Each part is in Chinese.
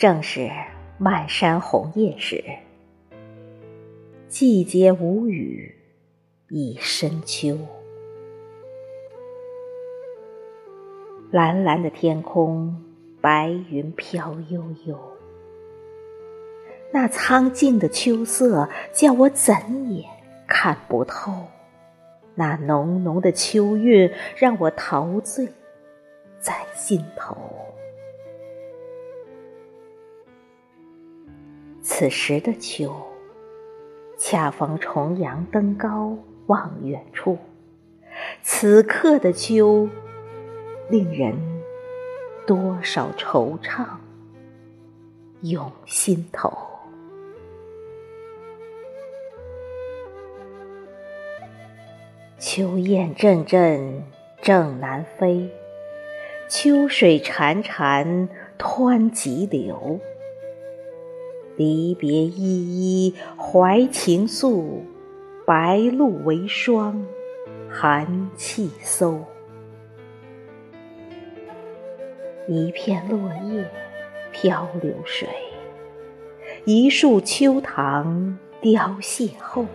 正是漫山红叶时，季节无语已深秋。蓝蓝的天空，白云飘悠悠。那苍劲的秋色，叫我怎也看不透；那浓浓的秋韵，让我陶醉在心头。此时的秋，恰逢重阳登高望远处；此刻的秋，令人多少惆怅涌心头。秋雁阵阵正南飞，秋水潺潺湍急流。离别依依怀情愫，白露为霜寒气嗖。一片落叶飘流水，一树秋棠凋谢后。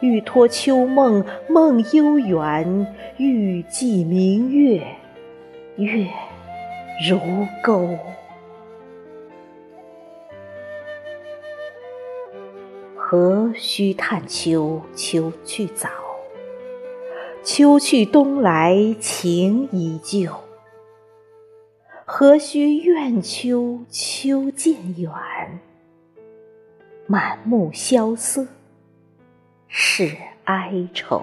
欲托秋梦梦悠远，欲寄明月月如钩。何须叹秋秋去早，秋去冬来情依旧。何须怨秋秋渐远，满目萧瑟是哀愁。